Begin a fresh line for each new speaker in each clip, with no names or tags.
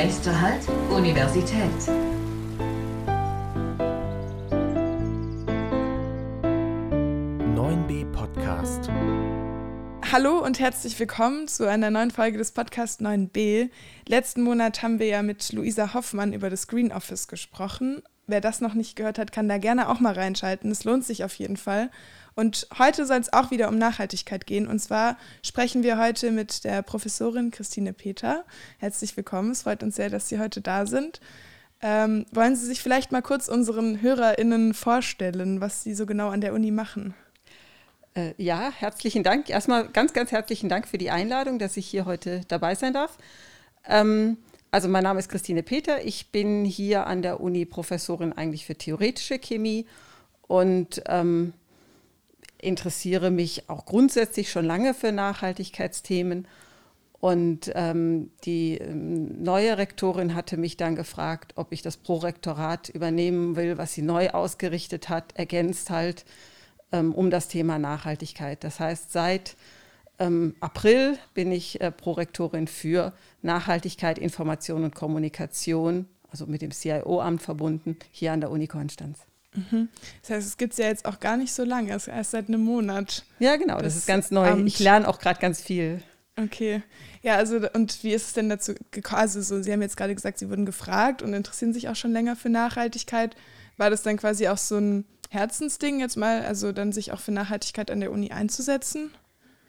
Nächster Halt, Universität.
Podcast.
Hallo und herzlich willkommen zu einer neuen Folge des Podcasts 9b. Letzten Monat haben wir ja mit Luisa Hoffmann über das Green Office gesprochen. Wer das noch nicht gehört hat, kann da gerne auch mal reinschalten. Es lohnt sich auf jeden Fall. Und heute soll es auch wieder um Nachhaltigkeit gehen. Und zwar sprechen wir heute mit der Professorin Christine Peter. Herzlich willkommen. Es freut uns sehr, dass Sie heute da sind. Ähm, wollen Sie sich vielleicht mal kurz unseren HörerInnen vorstellen, was Sie so genau an der Uni machen?
Äh, ja, herzlichen Dank. Erstmal ganz, ganz herzlichen Dank für die Einladung, dass ich hier heute dabei sein darf. Ähm, also mein Name ist Christine Peter. Ich bin hier an der Uni Professorin eigentlich für theoretische Chemie und ähm, interessiere mich auch grundsätzlich schon lange für Nachhaltigkeitsthemen. Und ähm, die ähm, neue Rektorin hatte mich dann gefragt, ob ich das Prorektorat übernehmen will, was sie neu ausgerichtet hat, ergänzt halt ähm, um das Thema Nachhaltigkeit. Das heißt, seit ähm, April bin ich äh, Prorektorin für Nachhaltigkeit, Information und Kommunikation, also mit dem CIO-Amt verbunden, hier an der Uni Konstanz.
Mhm. Das heißt, es gibt es ja jetzt auch gar nicht so lange, es ist erst seit einem Monat.
Ja, genau, das, das ist ganz neu. Amt. Ich lerne auch gerade ganz viel.
Okay. Ja, also und wie ist es denn dazu gekommen? Also so, Sie haben jetzt gerade gesagt, Sie wurden gefragt und interessieren sich auch schon länger für Nachhaltigkeit. War das dann quasi auch so ein Herzensding jetzt mal, also dann sich auch für Nachhaltigkeit an der Uni einzusetzen?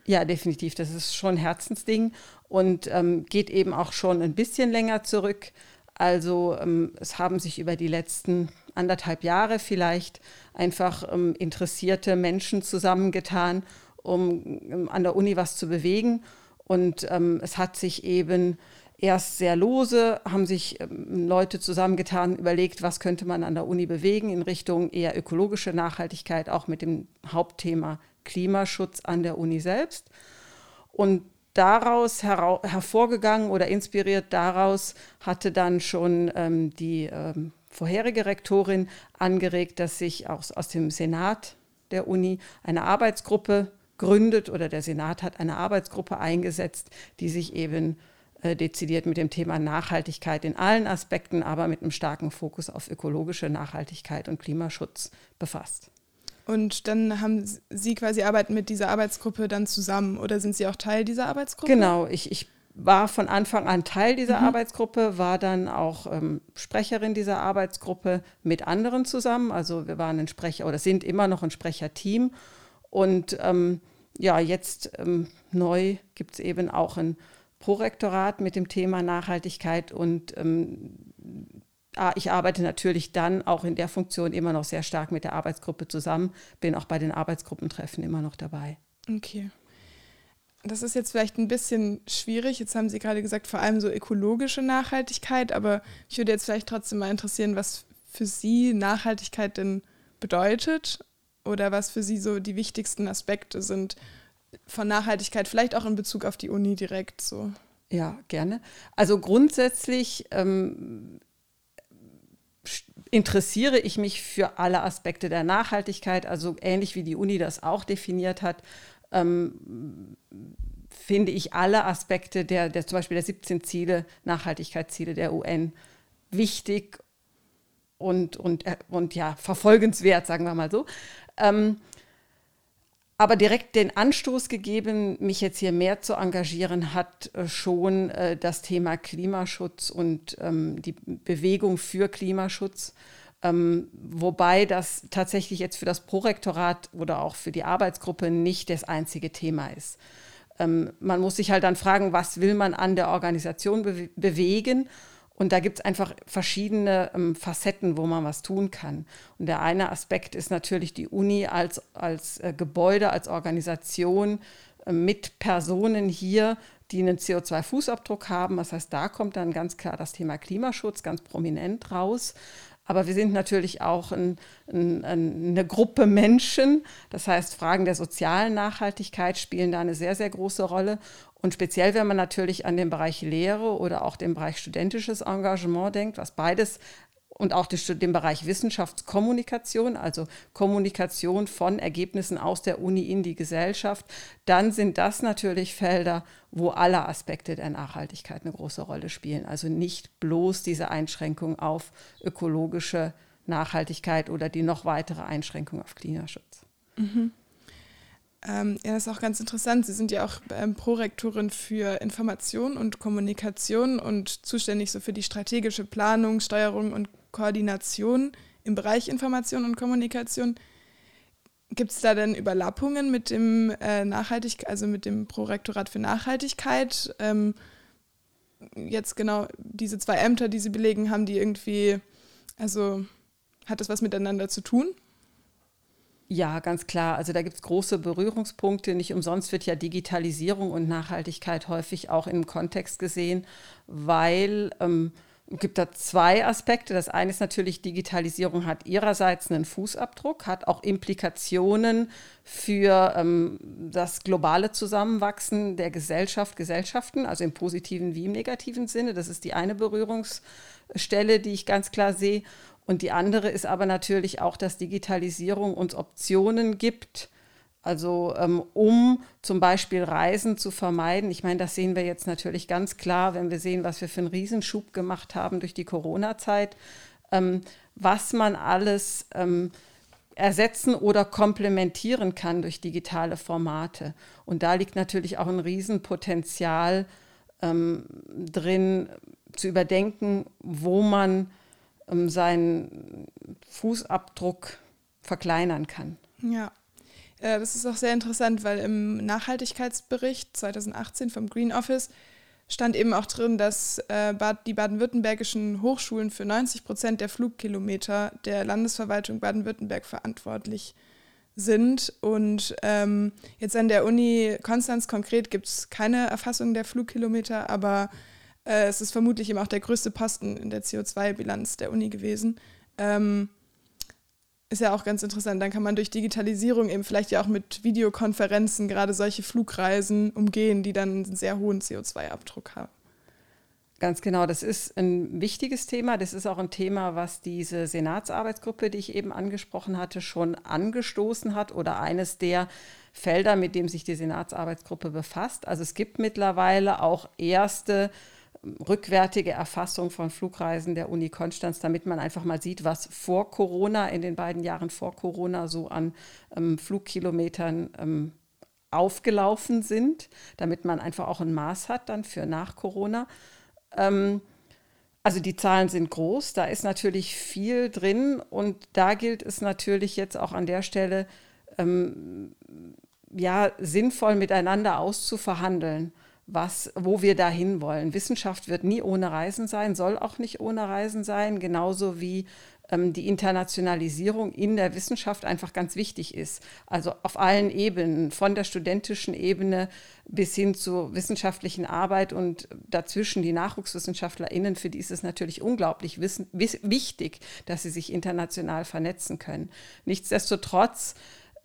Ja, definitiv. Das ist schon ein Herzensding und ähm, geht eben auch schon ein bisschen länger zurück. Also ähm, es haben sich über die letzten anderthalb Jahre vielleicht einfach ähm, interessierte Menschen zusammengetan, um ähm, an der Uni was zu bewegen. Und ähm, es hat sich eben erst sehr lose, haben sich ähm, Leute zusammengetan, überlegt, was könnte man an der Uni bewegen in Richtung eher ökologische Nachhaltigkeit, auch mit dem Hauptthema Klimaschutz an der Uni selbst. Und daraus hervorgegangen oder inspiriert daraus hatte dann schon ähm, die ähm, vorherige Rektorin angeregt, dass sich aus, aus dem Senat der Uni eine Arbeitsgruppe gründet oder der Senat hat eine Arbeitsgruppe eingesetzt, die sich eben äh, dezidiert mit dem Thema Nachhaltigkeit in allen Aspekten, aber mit einem starken Fokus auf ökologische Nachhaltigkeit und Klimaschutz befasst.
Und dann haben Sie quasi arbeiten mit dieser Arbeitsgruppe dann zusammen oder sind Sie auch Teil dieser Arbeitsgruppe?
Genau, ich, ich war von Anfang an Teil dieser mhm. Arbeitsgruppe, war dann auch ähm, Sprecherin dieser Arbeitsgruppe mit anderen zusammen. Also wir waren ein Sprecher oder sind immer noch ein Sprecherteam. Und ähm, ja, jetzt ähm, neu gibt es eben auch ein Prorektorat mit dem Thema Nachhaltigkeit und ähm, ich arbeite natürlich dann auch in der Funktion immer noch sehr stark mit der Arbeitsgruppe zusammen, bin auch bei den Arbeitsgruppentreffen immer noch dabei.
Okay. Das ist jetzt vielleicht ein bisschen schwierig. Jetzt haben Sie gerade gesagt, vor allem so ökologische Nachhaltigkeit, aber ich würde jetzt vielleicht trotzdem mal interessieren, was für Sie Nachhaltigkeit denn bedeutet oder was für Sie so die wichtigsten Aspekte sind von Nachhaltigkeit, vielleicht auch in Bezug auf die Uni direkt so.
Ja, gerne. Also grundsätzlich ähm, interessiere ich mich für alle Aspekte der Nachhaltigkeit, also ähnlich wie die Uni das auch definiert hat. Ähm, finde ich alle Aspekte der, der zum Beispiel der 17 Ziele, Nachhaltigkeitsziele der UN wichtig und, und, äh, und ja, verfolgenswert, sagen wir mal so. Ähm, aber direkt den Anstoß gegeben, mich jetzt hier mehr zu engagieren, hat äh, schon äh, das Thema Klimaschutz und ähm, die Bewegung für Klimaschutz. Ähm, wobei das tatsächlich jetzt für das Prorektorat oder auch für die Arbeitsgruppe nicht das einzige Thema ist. Ähm, man muss sich halt dann fragen, was will man an der Organisation be bewegen und da gibt es einfach verschiedene ähm, Facetten, wo man was tun kann. Und der eine Aspekt ist natürlich die Uni als, als äh, Gebäude, als Organisation äh, mit Personen hier, die einen CO2-Fußabdruck haben. Das heißt, da kommt dann ganz klar das Thema Klimaschutz ganz prominent raus. Aber wir sind natürlich auch ein, ein, eine Gruppe Menschen. Das heißt, Fragen der sozialen Nachhaltigkeit spielen da eine sehr, sehr große Rolle. Und speziell, wenn man natürlich an den Bereich Lehre oder auch den Bereich studentisches Engagement denkt, was beides und auch den Bereich Wissenschaftskommunikation, also Kommunikation von Ergebnissen aus der Uni in die Gesellschaft, dann sind das natürlich Felder, wo alle Aspekte der Nachhaltigkeit eine große Rolle spielen. Also nicht bloß diese Einschränkung auf ökologische Nachhaltigkeit oder die noch weitere Einschränkung auf Klimaschutz.
Mhm. Ähm, ja, das ist auch ganz interessant. Sie sind ja auch ähm, Prorektorin für Information und Kommunikation und zuständig so für die strategische Planung, Steuerung und Koordination im Bereich Information und Kommunikation. Gibt es da denn Überlappungen mit dem äh, Nachhaltig also mit dem Prorektorat für Nachhaltigkeit? Ähm, jetzt genau diese zwei Ämter, die Sie belegen, haben die irgendwie, also hat das was miteinander zu tun?
Ja, ganz klar. Also da gibt es große Berührungspunkte. Nicht umsonst wird ja Digitalisierung und Nachhaltigkeit häufig auch im Kontext gesehen, weil ähm, gibt da zwei Aspekte. Das eine ist natürlich, Digitalisierung hat ihrerseits einen Fußabdruck, hat auch Implikationen für ähm, das globale Zusammenwachsen der Gesellschaft, Gesellschaften, also im positiven wie im negativen Sinne. Das ist die eine Berührungsstelle, die ich ganz klar sehe. Und die andere ist aber natürlich auch, dass Digitalisierung uns Optionen gibt, also ähm, um zum Beispiel Reisen zu vermeiden. Ich meine, das sehen wir jetzt natürlich ganz klar, wenn wir sehen, was wir für einen Riesenschub gemacht haben durch die Corona-Zeit, ähm, was man alles ähm, ersetzen oder komplementieren kann durch digitale Formate. Und da liegt natürlich auch ein Riesenpotenzial ähm, drin, zu überdenken, wo man ähm, seinen Fußabdruck verkleinern kann.
Ja. Äh, das ist auch sehr interessant, weil im Nachhaltigkeitsbericht 2018 vom Green Office stand eben auch drin, dass äh, die baden-württembergischen Hochschulen für 90 Prozent der Flugkilometer der Landesverwaltung Baden-Württemberg verantwortlich sind. Und ähm, jetzt an der Uni Konstanz konkret gibt es keine Erfassung der Flugkilometer, aber äh, es ist vermutlich eben auch der größte Posten in der CO2-Bilanz der Uni gewesen. Ähm, ist ja auch ganz interessant. Dann kann man durch Digitalisierung eben vielleicht ja auch mit Videokonferenzen gerade solche Flugreisen umgehen, die dann einen sehr hohen CO2-Abdruck haben.
Ganz genau, das ist ein wichtiges Thema. Das ist auch ein Thema, was diese Senatsarbeitsgruppe, die ich eben angesprochen hatte, schon angestoßen hat oder eines der Felder, mit dem sich die Senatsarbeitsgruppe befasst. Also es gibt mittlerweile auch erste rückwärtige Erfassung von Flugreisen der Uni Konstanz, damit man einfach mal sieht, was vor Corona, in den beiden Jahren vor Corona so an ähm, Flugkilometern ähm, aufgelaufen sind, damit man einfach auch ein Maß hat dann für nach Corona. Ähm, also die Zahlen sind groß, da ist natürlich viel drin und da gilt es natürlich jetzt auch an der Stelle, ähm, ja, sinnvoll miteinander auszuverhandeln was, wo wir dahin wollen. Wissenschaft wird nie ohne Reisen sein, soll auch nicht ohne Reisen sein, genauso wie ähm, die Internationalisierung in der Wissenschaft einfach ganz wichtig ist. Also auf allen Ebenen, von der studentischen Ebene bis hin zur wissenschaftlichen Arbeit und dazwischen die NachwuchswissenschaftlerInnen, für die ist es natürlich unglaublich wissen, wichtig, dass sie sich international vernetzen können. Nichtsdestotrotz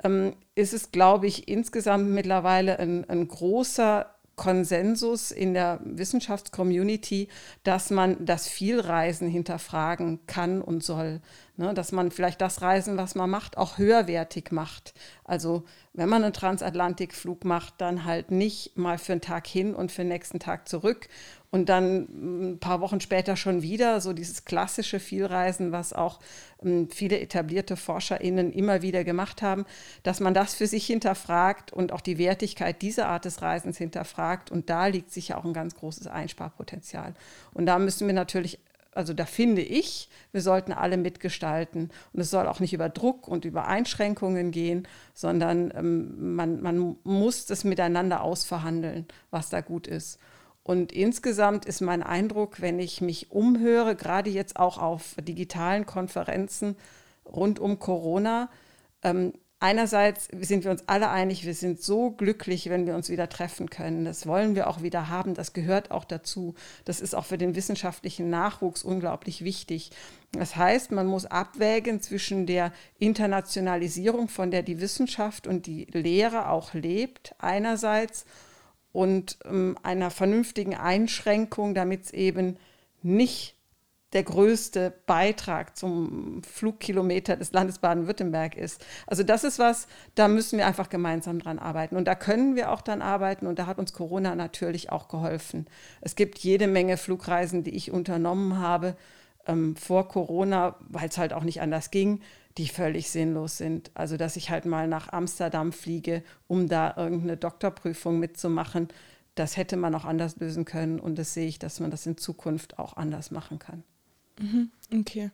ähm, ist es, glaube ich, insgesamt mittlerweile ein, ein großer Konsensus in der Wissenschaftscommunity, dass man das Vielreisen hinterfragen kann und soll. Ne? Dass man vielleicht das Reisen, was man macht, auch höherwertig macht. Also wenn man einen Transatlantikflug macht, dann halt nicht mal für einen Tag hin und für den nächsten Tag zurück und dann ein paar Wochen später schon wieder so dieses klassische Vielreisen, was auch ähm, viele etablierte ForscherInnen immer wieder gemacht haben, dass man das für sich hinterfragt und auch die Wertigkeit dieser Art des Reisens hinterfragt. Und da liegt sicher auch ein ganz großes Einsparpotenzial. Und da müssen wir natürlich also da finde ich, wir sollten alle mitgestalten. Und es soll auch nicht über Druck und über Einschränkungen gehen, sondern ähm, man, man muss das miteinander ausverhandeln, was da gut ist. Und insgesamt ist mein Eindruck, wenn ich mich umhöre, gerade jetzt auch auf digitalen Konferenzen rund um Corona, ähm, einerseits sind wir uns alle einig, wir sind so glücklich, wenn wir uns wieder treffen können. Das wollen wir auch wieder haben. Das gehört auch dazu. Das ist auch für den wissenschaftlichen Nachwuchs unglaublich wichtig. Das heißt, man muss abwägen zwischen der Internationalisierung, von der die Wissenschaft und die Lehre auch lebt, einerseits und ähm, einer vernünftigen Einschränkung, damit es eben nicht der größte Beitrag zum Flugkilometer des Landes Baden-Württemberg ist. Also das ist was, da müssen wir einfach gemeinsam dran arbeiten. Und da können wir auch dann arbeiten. Und da hat uns Corona natürlich auch geholfen. Es gibt jede Menge Flugreisen, die ich unternommen habe ähm, vor Corona, weil es halt auch nicht anders ging, die völlig sinnlos sind. Also dass ich halt mal nach Amsterdam fliege, um da irgendeine Doktorprüfung mitzumachen das hätte man auch anders lösen können und das sehe ich, dass man das in Zukunft auch anders machen kann.
Mhm, okay.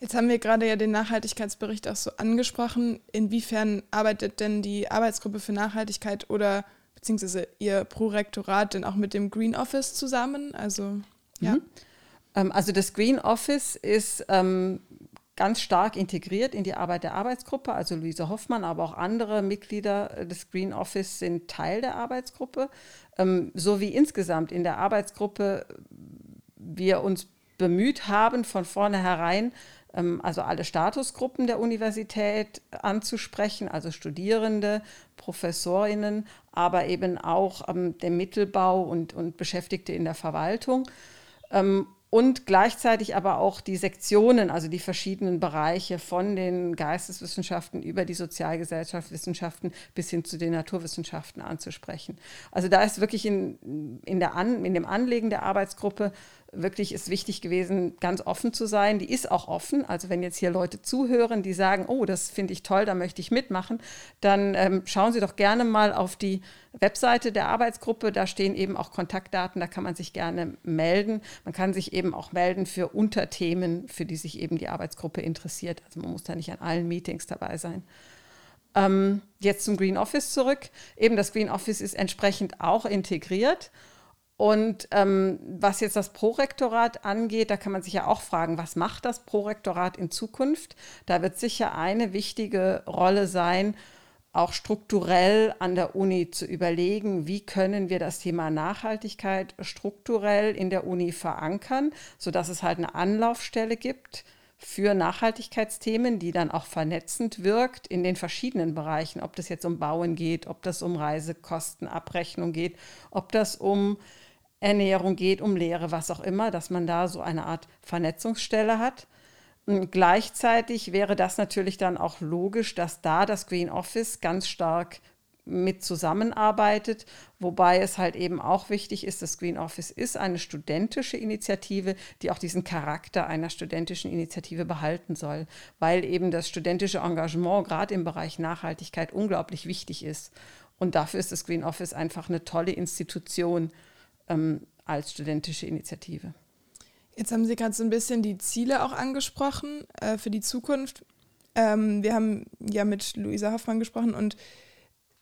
Jetzt haben wir gerade ja den Nachhaltigkeitsbericht auch so angesprochen. Inwiefern arbeitet denn die Arbeitsgruppe für Nachhaltigkeit oder beziehungsweise Ihr Prorektorat denn auch mit dem Green Office zusammen? Also, ja. Mhm.
Ähm, also das Green Office ist ähm, ganz stark integriert in die Arbeit der Arbeitsgruppe. Also Luise Hoffmann, aber auch andere Mitglieder des Green Office sind Teil der Arbeitsgruppe. Ähm, so wie insgesamt in der Arbeitsgruppe wir uns bemüht haben, von vornherein ähm, also alle Statusgruppen der Universität anzusprechen, also Studierende, Professorinnen, aber eben auch ähm, den Mittelbau und, und Beschäftigte in der Verwaltung. Und gleichzeitig aber auch die Sektionen, also die verschiedenen Bereiche von den Geisteswissenschaften über die Sozialgesellschaftswissenschaften bis hin zu den Naturwissenschaften anzusprechen. Also da ist wirklich in, in, der An, in dem Anlegen der Arbeitsgruppe wirklich ist wichtig gewesen, ganz offen zu sein. Die ist auch offen. Also wenn jetzt hier Leute zuhören, die sagen, oh, das finde ich toll, da möchte ich mitmachen, dann ähm, schauen Sie doch gerne mal auf die Webseite der Arbeitsgruppe. Da stehen eben auch Kontaktdaten, da kann man sich gerne melden. Man kann sich eben auch melden für Unterthemen, für die sich eben die Arbeitsgruppe interessiert. Also man muss da nicht an allen Meetings dabei sein. Ähm, jetzt zum Green Office zurück. Eben das Green Office ist entsprechend auch integriert. Und ähm, was jetzt das Prorektorat angeht, da kann man sich ja auch fragen, was macht das Prorektorat in Zukunft? Da wird sicher eine wichtige Rolle sein, auch strukturell an der Uni zu überlegen, wie können wir das Thema Nachhaltigkeit strukturell in der Uni verankern, sodass es halt eine Anlaufstelle gibt für Nachhaltigkeitsthemen, die dann auch vernetzend wirkt in den verschiedenen Bereichen, ob das jetzt um Bauen geht, ob das um Reisekostenabrechnung geht, ob das um Ernährung geht, um Lehre, was auch immer, dass man da so eine Art Vernetzungsstelle hat. Und gleichzeitig wäre das natürlich dann auch logisch, dass da das Green Office ganz stark mit zusammenarbeitet, wobei es halt eben auch wichtig ist, das Green Office ist eine studentische Initiative, die auch diesen Charakter einer studentischen Initiative behalten soll, weil eben das studentische Engagement gerade im Bereich Nachhaltigkeit unglaublich wichtig ist. Und dafür ist das Green Office einfach eine tolle Institution ähm, als studentische Initiative.
Jetzt haben Sie gerade so ein bisschen die Ziele auch angesprochen äh, für die Zukunft. Ähm, wir haben ja mit Luisa Hoffmann gesprochen und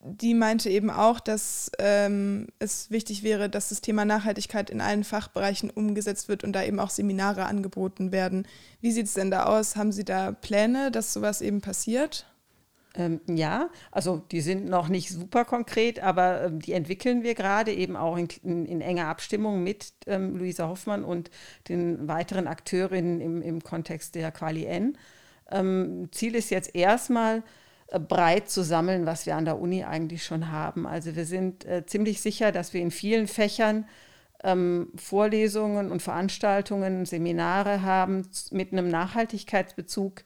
die meinte eben auch, dass ähm, es wichtig wäre, dass das Thema Nachhaltigkeit in allen Fachbereichen umgesetzt wird und da eben auch Seminare angeboten werden. Wie sieht es denn da aus? Haben Sie da Pläne, dass sowas eben passiert?
Ähm, ja, also die sind noch nicht super konkret, aber ähm, die entwickeln wir gerade eben auch in, in, in enger Abstimmung mit ähm, Luisa Hoffmann und den weiteren Akteurinnen im, im Kontext der Quali N. Ähm, Ziel ist jetzt erstmal äh, breit zu sammeln, was wir an der Uni eigentlich schon haben. Also wir sind äh, ziemlich sicher, dass wir in vielen Fächern ähm, Vorlesungen und Veranstaltungen, Seminare haben mit einem Nachhaltigkeitsbezug,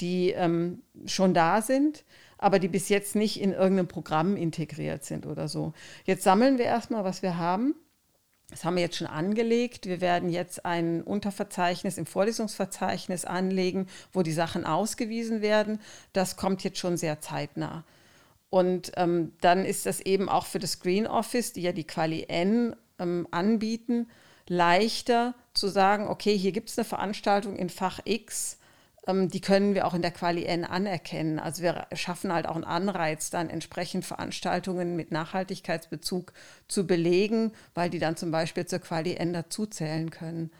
die ähm, schon da sind, aber die bis jetzt nicht in irgendeinem Programm integriert sind oder so. Jetzt sammeln wir erstmal, was wir haben. Das haben wir jetzt schon angelegt. Wir werden jetzt ein Unterverzeichnis im Vorlesungsverzeichnis anlegen, wo die Sachen ausgewiesen werden. Das kommt jetzt schon sehr zeitnah. Und ähm, dann ist das eben auch für das Green Office, die ja die Quali N ähm, anbieten, leichter zu sagen, okay, hier gibt es eine Veranstaltung in Fach X die können wir auch in der Quali N anerkennen. Also wir schaffen halt auch einen Anreiz, dann entsprechend Veranstaltungen mit Nachhaltigkeitsbezug zu belegen, weil die dann zum Beispiel zur Quali N dazuzählen können.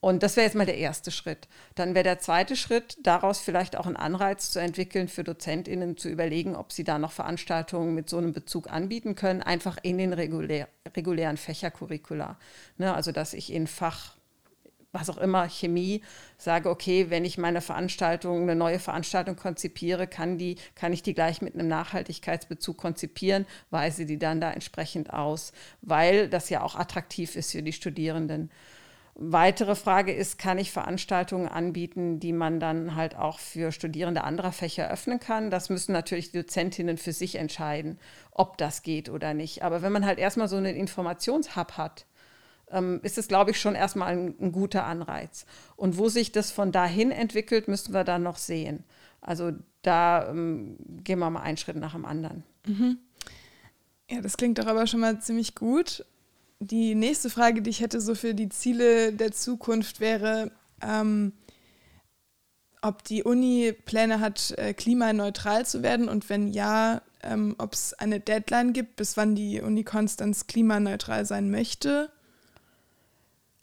Und das wäre jetzt mal der erste Schritt. Dann wäre der zweite Schritt, daraus vielleicht auch einen Anreiz zu entwickeln, für DozentInnen zu überlegen, ob sie da noch Veranstaltungen mit so einem Bezug anbieten können, einfach in den regulär, regulären Fächercurricula. Ne, also, dass ich in Fach was auch immer, Chemie, sage, okay, wenn ich meine Veranstaltung, eine neue Veranstaltung konzipiere, kann, die, kann ich die gleich mit einem Nachhaltigkeitsbezug konzipieren, weise die dann da entsprechend aus, weil das ja auch attraktiv ist für die Studierenden. Weitere Frage ist, kann ich Veranstaltungen anbieten, die man dann halt auch für Studierende anderer Fächer öffnen kann? Das müssen natürlich die Dozentinnen für sich entscheiden, ob das geht oder nicht. Aber wenn man halt erstmal so einen Informationshub hat, ähm, ist es, glaube ich, schon erstmal ein, ein, guter Anreiz. Und wo sich das von dahin entwickelt, müssen wir dann noch sehen. Also da ähm, gehen wir mal einen Schritt nach dem anderen.
Mhm. Ja, das klingt doch aber schon mal ziemlich gut. Die nächste Frage, die ich hätte so für die Ziele der Zukunft wäre, ähm, ob die Uni Pläne hat, äh, klimaneutral zu werden und wenn ja, ähm, ob es eine Deadline gibt, bis wann die Uni Konstanz klimaneutral sein möchte.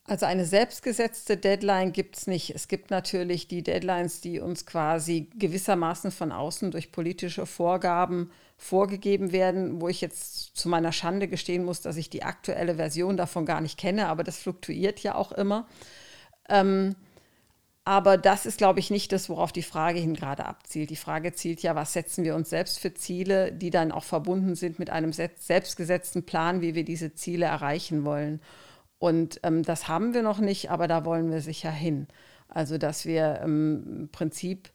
Also eine selbstgesetzte Deadline gibt es nicht. Es gibt natürlich die Deadlines, die uns quasi gewissermaßen von außen durch politische Vorgaben vorgegeben werden, wo ich jetzt zu meiner Schande gestehen muss, dass ich die aktuelle Version davon gar nicht kenne, aber das fluktuiert ja auch immer. Ähm, aber das ist, glaube ich, nicht das, worauf die Frage hin gerade abzielt. Die Frage zielt ja, was setzen wir uns selbst für Ziele, die dann auch verbunden sind mit einem selbstgesetzten Plan, wie wir diese Ziele erreichen wollen. Und ähm, das haben wir noch nicht, aber da wollen wir sicher hin. Also, dass wir ähm, im Prinzip,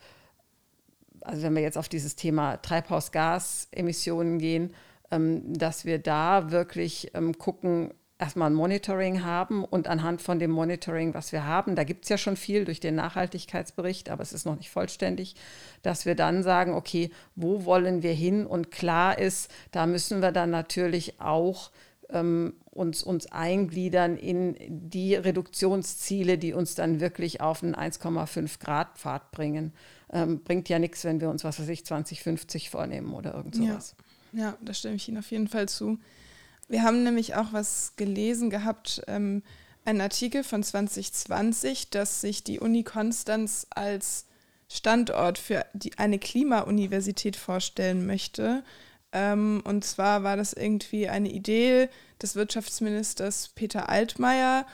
also wenn wir jetzt auf dieses Thema Treibhausgasemissionen gehen, ähm, dass wir da wirklich ähm, gucken, erstmal ein Monitoring haben und anhand von dem Monitoring, was wir haben, da gibt es ja schon viel durch den Nachhaltigkeitsbericht, aber es ist noch nicht vollständig, dass wir dann sagen, okay, wo wollen wir hin? Und klar ist, da müssen wir dann natürlich auch ähm, uns, uns eingliedern in die Reduktionsziele, die uns dann wirklich auf einen 1,5 Grad Pfad bringen. Ähm, bringt ja nichts, wenn wir uns, was weiß ich, 2050 vornehmen oder irgend sowas.
Ja, ja da stimme ich Ihnen auf jeden Fall zu. Wir haben nämlich auch was gelesen gehabt, ähm, einen Artikel von 2020, dass sich die Uni Konstanz als Standort für die, eine Klimauniversität vorstellen möchte. Ähm, und zwar war das irgendwie eine Idee des Wirtschaftsministers Peter Altmaier,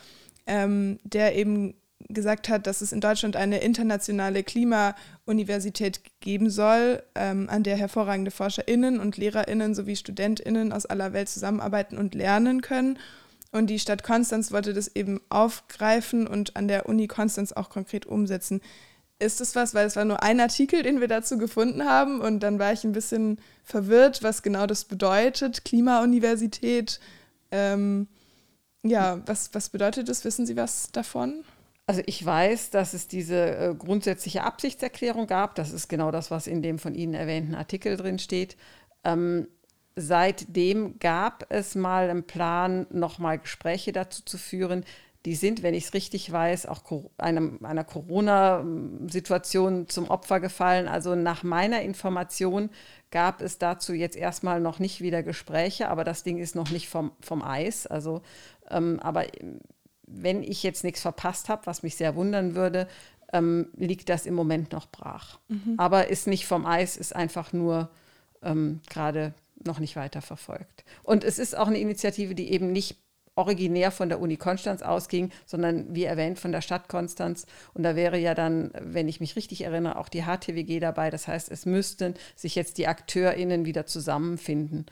ähm, der eben gesagt hat, dass es in Deutschland eine internationale Klimauniversität geben soll, ähm, an der hervorragende ForscherInnen und LehrerInnen sowie StudentInnen aus aller Welt zusammenarbeiten und lernen können. Und die Stadt Konstanz wollte das eben aufgreifen und an der Uni Konstanz auch konkret umsetzen. Ist das was, weil es war nur ein Artikel, den wir dazu gefunden haben und dann war ich ein bisschen verwirrt, was genau das bedeutet, Klimauniversität. Ähm, ja, was, was bedeutet das? Wissen Sie was davon?
Also ich weiß, dass es diese äh, grundsätzliche Absichtserklärung gab. Das ist genau das, was in dem von Ihnen erwähnten Artikel drin steht. Ähm, seitdem gab es mal einen Plan, nochmal Gespräche dazu zu führen die sind, wenn ich es richtig weiß, auch einem, einer Corona-Situation zum Opfer gefallen. Also nach meiner Information gab es dazu jetzt erstmal noch nicht wieder Gespräche, aber das Ding ist noch nicht vom, vom Eis. Also, ähm, aber wenn ich jetzt nichts verpasst habe, was mich sehr wundern würde, ähm, liegt das im Moment noch brach. Mhm. Aber ist nicht vom Eis, ist einfach nur ähm, gerade noch nicht weiter verfolgt. Und es ist auch eine Initiative, die eben nicht originär von der Uni Konstanz ausging, sondern wie erwähnt von der Stadt Konstanz. Und da wäre ja dann, wenn ich mich richtig erinnere, auch die HTWG dabei. Das heißt, es müssten sich jetzt die AkteurInnen wieder zusammenfinden.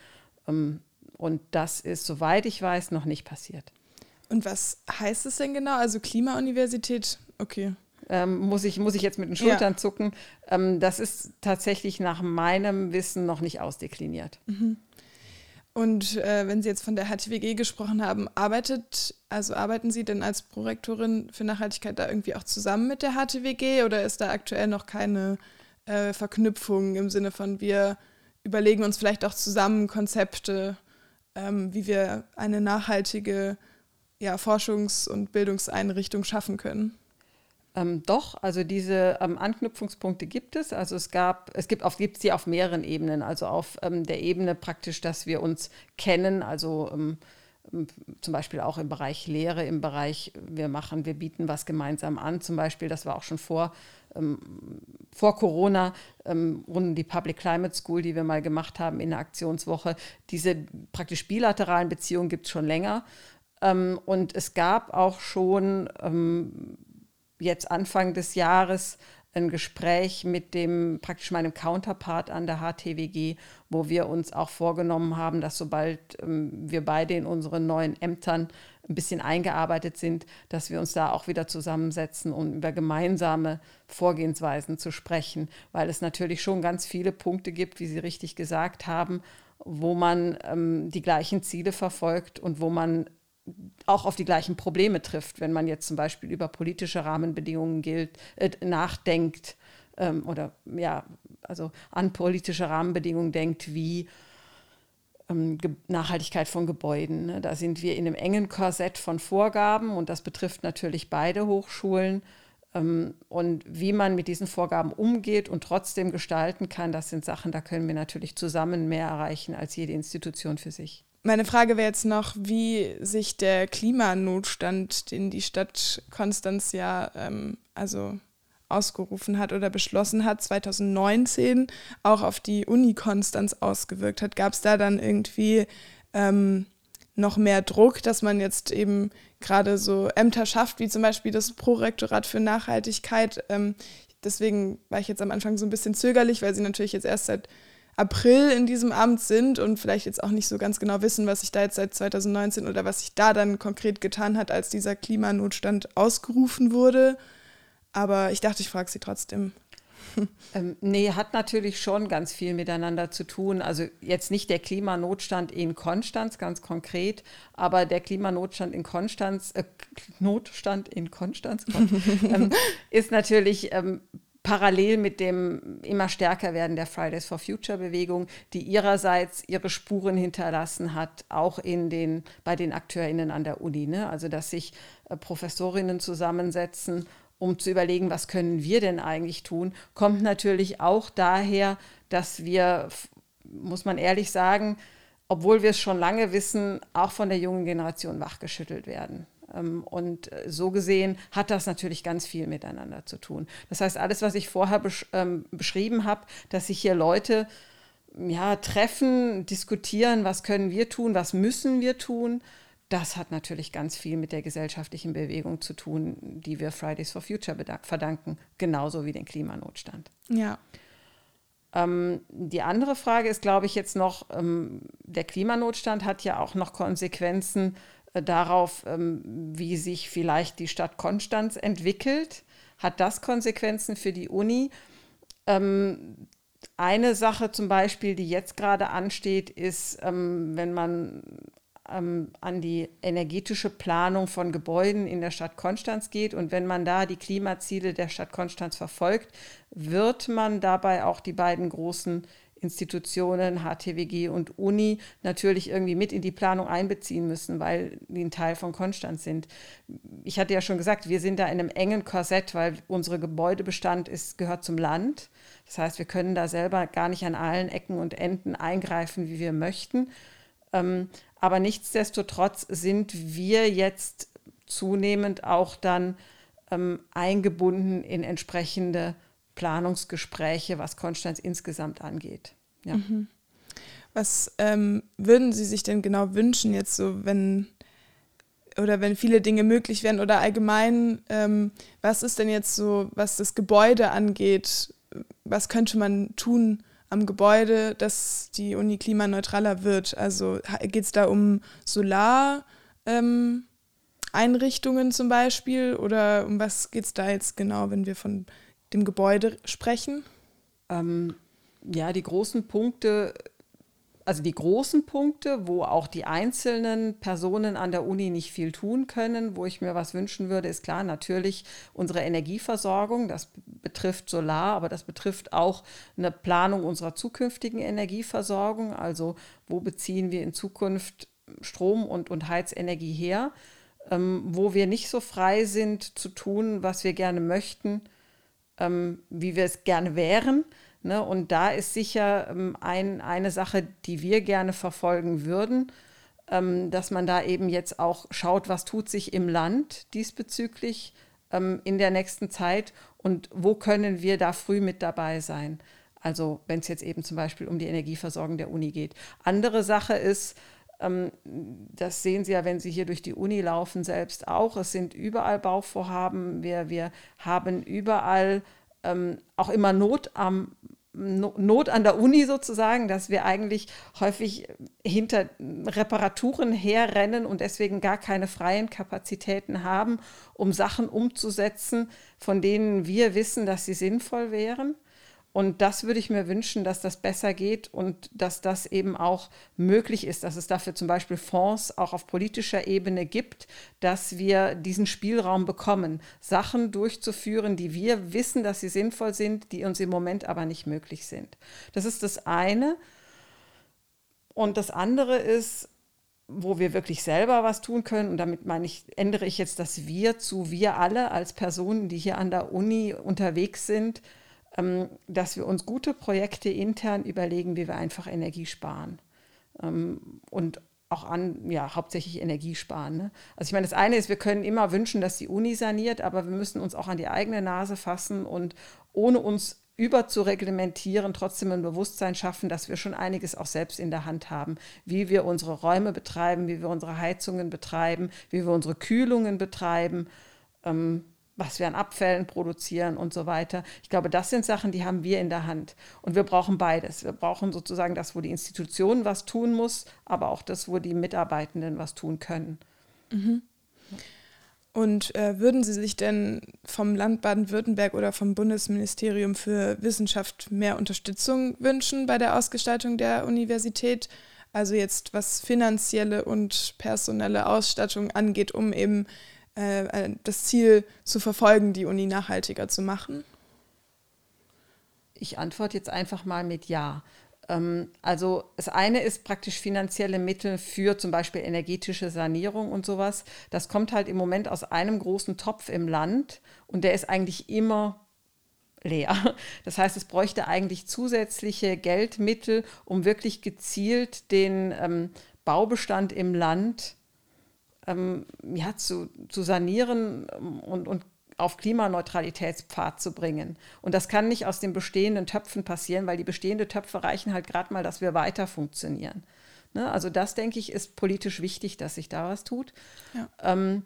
Ähm, und das ist, soweit ich weiß, noch nicht passiert.
Und was heißt es denn genau? Also Klimauniversität, okay.
Ähm, muss, ich, muss ich jetzt mit den Schultern ja. zucken. Ähm, das ist tatsächlich nach meinem Wissen noch nicht ausdekliniert.
Mhm. Und äh, wenn Sie jetzt von der HTWG gesprochen haben, arbeitet, also arbeiten Sie denn als Prorektorin für Nachhaltigkeit da irgendwie auch zusammen mit der HTWG oder ist da aktuell noch keine äh, Verknüpfung im Sinne von wir überlegen uns vielleicht auch zusammen Konzepte, ähm, wie wir eine nachhaltige ja, Forschungs- und Bildungseinrichtung schaffen können?
Ähm, doch, also diese ähm, Anknüpfungspunkte gibt es. Also es gab, es gibt auf, gibt sie auf mehreren Ebenen. Also auf ähm, der Ebene praktisch, dass wir uns kennen, also ähm, ähm, zum Beispiel auch im Bereich Lehre, im Bereich, wir machen, wir bieten was gemeinsam an. Zum Beispiel, das war auch schon vor, ähm, vor Corona, rund die Public Climate School, die wir mal gemacht haben in der Aktionswoche. Diese praktisch bilateralen Beziehungen gibt es schon länger. und es gab auch schon jetzt Anfang des Jahres ein Gespräch mit dem praktisch meinem Counterpart an der HTWG, wo wir uns auch vorgenommen haben, dass sobald ähm, wir beide in unseren neuen Ämtern ein bisschen eingearbeitet sind, dass wir uns da auch wieder zusammensetzen, um über gemeinsame Vorgehensweisen zu sprechen, weil es natürlich schon ganz viele Punkte gibt, wie Sie richtig gesagt haben, wo man ähm, die gleichen Ziele verfolgt und wo man auch auf die gleichen Probleme trifft, wenn man jetzt zum Beispiel über politische Rahmenbedingungen gilt, äh, nachdenkt ähm, oder ja, also an politische Rahmenbedingungen denkt, wie ähm, Nachhaltigkeit von Gebäuden. Ne? Da sind wir in einem engen Korsett von Vorgaben und das betrifft natürlich beide Hochschulen. Ähm, und wie man mit diesen Vorgaben umgeht und trotzdem gestalten kann, das sind Sachen, da können wir natürlich zusammen mehr erreichen als jede Institution für sich.
Meine Frage wäre jetzt noch, wie sich der Klimanotstand, den die Stadt Konstanz ja ähm, also ausgerufen hat oder beschlossen hat, 2019 auch auf die Uni Konstanz ausgewirkt hat. Gab es da dann irgendwie ähm, noch mehr Druck, dass man jetzt eben gerade so Ämter schafft, wie zum Beispiel das Prorektorat für Nachhaltigkeit? Ähm, deswegen war ich jetzt am Anfang so ein bisschen zögerlich, weil sie natürlich jetzt erst seit April in diesem Amt sind und vielleicht jetzt auch nicht so ganz genau wissen, was sich da jetzt seit 2019 oder was sich da dann konkret getan hat, als dieser Klimanotstand ausgerufen wurde. Aber ich dachte, ich frage sie trotzdem.
Ähm, nee, hat natürlich schon ganz viel miteinander zu tun. Also jetzt nicht der Klimanotstand in Konstanz ganz konkret, aber der Klimanotstand in Konstanz, äh, Notstand in Konstanz ähm, ist natürlich ähm, parallel mit dem immer stärker werden der Fridays for Future Bewegung, die ihrerseits ihre Spuren hinterlassen hat, auch in den, bei den AkteurInnen an der Uni. Ne? Also, dass sich äh, Professorinnen zusammensetzen, um zu überlegen, was können wir denn eigentlich tun, kommt natürlich auch daher, dass wir, muss man ehrlich sagen, obwohl wir es schon lange wissen, auch von der jungen Generation wachgeschüttelt werden. Ähm, und äh, so gesehen hat das natürlich ganz viel miteinander zu tun. Das heißt, alles, was ich vorher besch ähm, beschrieben habe, dass sich hier Leute ja, treffen, diskutieren, was können wir tun, was müssen wir tun, das hat natürlich ganz viel mit der gesellschaftlichen Bewegung zu tun, die wir Fridays for Future verdanken, genauso wie den Klimanotstand.
Ja.
Ähm, die andere Frage ist, glaube ich, jetzt noch, ähm, der Klimanotstand hat ja auch noch Konsequenzen darauf, ähm, wie sich vielleicht die Stadt Konstanz entwickelt. Hat das Konsequenzen für die Uni? Ähm, eine Sache zum Beispiel, die jetzt gerade ansteht, ist, ähm, wenn man an die energetische Planung von Gebäuden in der Stadt Konstanz geht und wenn man da die Klimaziele der Stadt Konstanz verfolgt, wird man dabei auch die beiden großen Institutionen, HTWG und Uni natürlich irgendwie mit in die Planung einbeziehen müssen, weil die ein Teil von Konstanz sind. Ich hatte ja schon gesagt, wir sind da in einem engen Korsett, weil unsere Gebäudebestand ist, gehört zum Land. Das heißt, wir können da selber gar nicht an allen Ecken und Enden eingreifen, wie wir möchten. Ähm, aber nichtsdestotrotz sind wir jetzt zunehmend auch dann ähm, eingebunden in entsprechende Planungsgespräche, was Konstanz insgesamt angeht. Ja. Mhm.
Was ähm, würden Sie sich denn genau wünschen, jetzt so, wenn oder wenn viele Dinge möglich wären oder allgemein, ähm, was ist denn jetzt so, was das Gebäude angeht, was könnte man tun am Gebäude, dass die Uni klimaneutraler wird? Also geht es da um Solareinrichtungen ähm, zum Beispiel oder um was geht es da jetzt genau, wenn wir von dem Gebäude sprechen?
Ähm, ja, die großen Punkte, also die großen Punkte, wo auch die einzelnen Personen an der Uni nicht viel tun können, wo ich mir was wünschen würde, ist klar natürlich unsere Energieversorgung. Das betrifft Solar, aber das betrifft auch eine Planung unserer zukünftigen Energieversorgung. Also wo beziehen wir in Zukunft Strom und, und Heizenergie her, ähm, wo wir nicht so frei sind zu tun, was wir gerne möchten ähm, wie wir es gerne wären. Ne? Und da ist sicher ähm, ein, eine Sache, die wir gerne verfolgen würden, ähm, dass man da eben jetzt auch schaut, was tut sich im Land diesbezüglich ähm, in der nächsten Zeit und wo können wir da früh mit dabei sein. Also wenn es jetzt eben zum Beispiel um die Energieversorgung der Uni geht. Andere Sache ist, das sehen Sie ja, wenn Sie hier durch die Uni laufen, selbst auch. Es sind überall Bauvorhaben. Wir, wir haben überall ähm, auch immer Not am Not an der Uni sozusagen, dass wir eigentlich häufig hinter Reparaturen herrennen und deswegen gar keine freien Kapazitäten haben, um Sachen umzusetzen, von denen wir wissen, dass sie sinnvoll wären. Und das würde ich mir wünschen, dass das besser geht und dass das eben auch möglich ist, dass es dafür zum Beispiel Fonds auch auf politischer Ebene gibt, dass wir diesen Spielraum bekommen, Sachen durchzuführen, die wir wissen, dass sie sinnvoll sind, die uns im Moment aber nicht möglich sind. Das ist das eine. Und das andere ist, wo wir wirklich selber was tun können. Und damit meine ich, ändere ich jetzt das Wir zu wir alle als Personen, die hier an der Uni unterwegs sind, dass wir uns gute Projekte intern überlegen, wie wir einfach Energie sparen. Ähm, und auch an, ja, hauptsächlich Energie sparen. Ne? Also ich meine, das eine ist, wir können immer wünschen, dass die Uni saniert, aber wir müssen uns auch an die eigene Nase fassen und ohne uns überzureglementieren, trotzdem ein Bewusstsein schaffen, dass wir schon einiges auch selbst in der Hand haben, wie wir unsere Räume betreiben, wie wir unsere Heizungen betreiben, wie wir unsere Kühlungen betreiben. Ähm, was wir an Abfällen produzieren und so weiter. Ich glaube, das sind Sachen, die haben wir in der Hand. Und wir brauchen beides. Wir brauchen sozusagen das, wo die Institution was tun muss, aber auch das, wo die Mitarbeitenden was tun können.
Mhm. Und äh, würden Sie sich denn vom Land Baden-Württemberg oder vom Bundesministerium für Wissenschaft mehr Unterstützung wünschen bei der Ausgestaltung der Universität? Also jetzt was finanzielle und personelle Ausstattung angeht, um eben äh, äh, das Ziel zu verfolgen, die Uni nachhaltiger zu machen?
Ich antworte jetzt einfach mal mit Ja. Ähm, also das eine ist praktisch finanzielle Mittel für zum Beispiel energetische Sanierung und sowas. Das kommt halt im Moment aus einem großen Topf im Land und der ist eigentlich immer leer. Das heißt, es bräuchte eigentlich zusätzliche Geldmittel, um wirklich gezielt den ähm, Baubestand im Land ähm, ja, zu, zu sanieren und, und auf Klimaneutralitätspfad zu bringen. Und das kann nicht aus den bestehenden Töpfen passieren, weil die bestehenden Töpfe reichen halt gerade mal, dass wir weiter funktionieren. Ne? Also das, denke ich, ist politisch wichtig, dass sich da was tut. Ja. Ähm,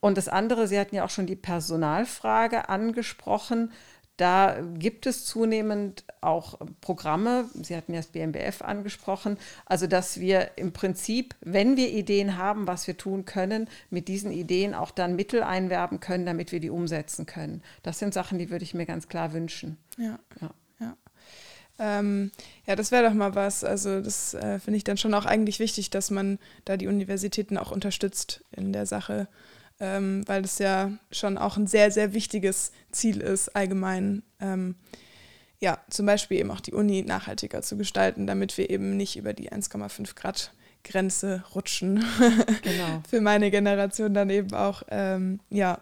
und das andere, Sie hatten ja auch schon die Personalfrage angesprochen. Da gibt es zunehmend auch Programme, Sie hatten ja das BMBF angesprochen, also dass wir im Prinzip, wenn wir Ideen haben, was wir tun können, mit diesen Ideen auch dann Mittel einwerben können, damit wir die umsetzen können. Das sind Sachen, die würde ich mir ganz klar wünschen.
Ja. ja. ja. Ähm, ja, das wäre doch mal was. Also das äh, finde ich dann schon auch eigentlich wichtig, dass man da die Universitäten auch unterstützt in der Sache ähm, weil das ja schon auch ein sehr, sehr wichtiges Ziel ist, allgemein. Ähm, ja, zum Beispiel eben auch die Uni nachhaltiger zu gestalten, damit wir eben nicht über die 1,5 Grad Grenze rutschen. Genau. Für meine Generation dann eben auch, ähm, ja.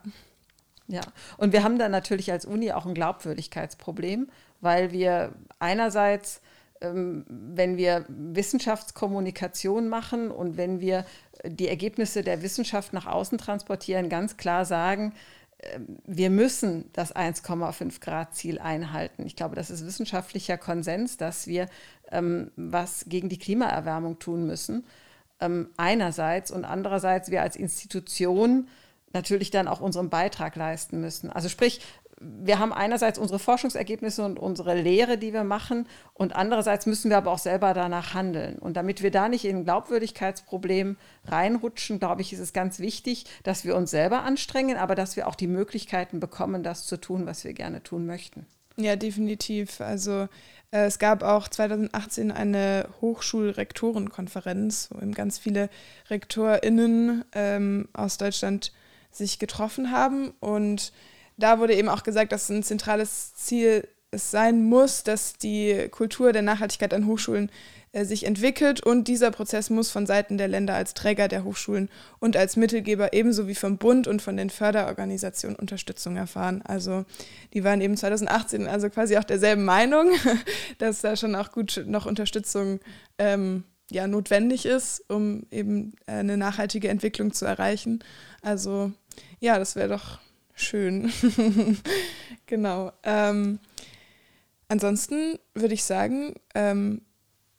Ja, und wir haben da natürlich als Uni auch ein Glaubwürdigkeitsproblem, weil wir einerseits wenn wir Wissenschaftskommunikation machen und wenn wir die Ergebnisse der Wissenschaft nach außen transportieren, ganz klar sagen, ähm, wir müssen das 1,5 Grad Ziel einhalten. Ich glaube, das ist wissenschaftlicher Konsens, dass wir ähm, was gegen die Klimaerwärmung tun müssen. Ähm, einerseits und andererseits wir als Institution natürlich dann auch unseren Beitrag leisten müssen. Also sprich, wir haben einerseits unsere Forschungsergebnisse und unsere Lehre, die wir machen, und andererseits müssen wir aber auch selber danach handeln. Und damit wir da nicht in ein Glaubwürdigkeitsproblem reinrutschen, glaube ich, ist es ganz wichtig, dass wir uns selber anstrengen, aber dass wir auch die Möglichkeiten bekommen, das zu tun, was wir gerne tun möchten.
Ja, definitiv. Also äh, es gab auch 2018 eine Hochschulrektorenkonferenz, wo eben ganz viele RektorInnen ähm, aus Deutschland sich getroffen haben und da wurde eben auch gesagt, dass ein zentrales Ziel es sein muss, dass die Kultur der Nachhaltigkeit an Hochschulen äh, sich entwickelt und dieser Prozess muss von Seiten der Länder als Träger der Hochschulen und als Mittelgeber ebenso wie vom Bund und von den Förderorganisationen Unterstützung erfahren. Also die waren eben 2018 also quasi auch derselben Meinung, dass da schon auch gut noch Unterstützung ähm, ja, notwendig ist, um eben eine nachhaltige Entwicklung zu erreichen. Also ja, das wäre doch schön. genau. Ähm, ansonsten würde ich sagen, ähm,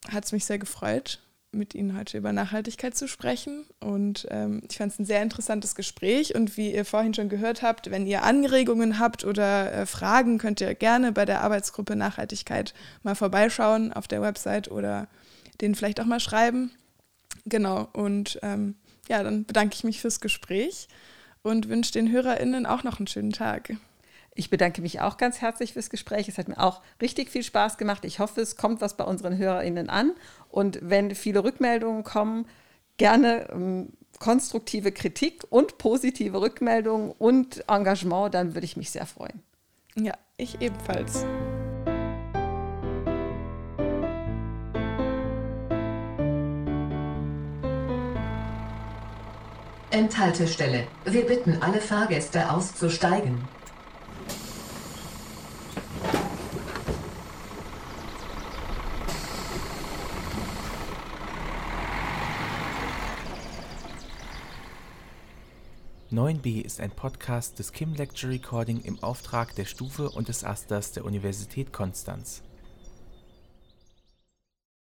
hat es mich sehr gefreut, mit Ihnen heute über Nachhaltigkeit zu sprechen. Und ähm, ich fand es ein sehr interessantes Gespräch. Und wie ihr vorhin schon gehört habt, wenn ihr Anregungen habt oder äh, Fragen, könnt ihr gerne bei der Arbeitsgruppe Nachhaltigkeit mal vorbeischauen auf der Website oder denen vielleicht auch mal schreiben. Genau. Und ähm, ja, dann bedanke ich mich fürs Gespräch und wünsche den HörerInnen auch noch einen schönen Tag.
Ich bedanke mich auch ganz herzlich fürs Gespräch. Es hat mir auch richtig viel Spaß gemacht. Ich hoffe, es kommt was bei unseren HörerInnen an. Und wenn viele Rückmeldungen kommen, gerne ähm, konstruktive Kritik und positive Rückmeldungen und Engagement, dann würde ich mich sehr freuen.
Ja, ich ebenfalls.
Endhaltestelle. Wir bitten alle Fahrgäste auszusteigen.
Neun b ist ein Podcast des Kim Lecture Recording im Auftrag der Stufe und des Asters der Universität Konstanz.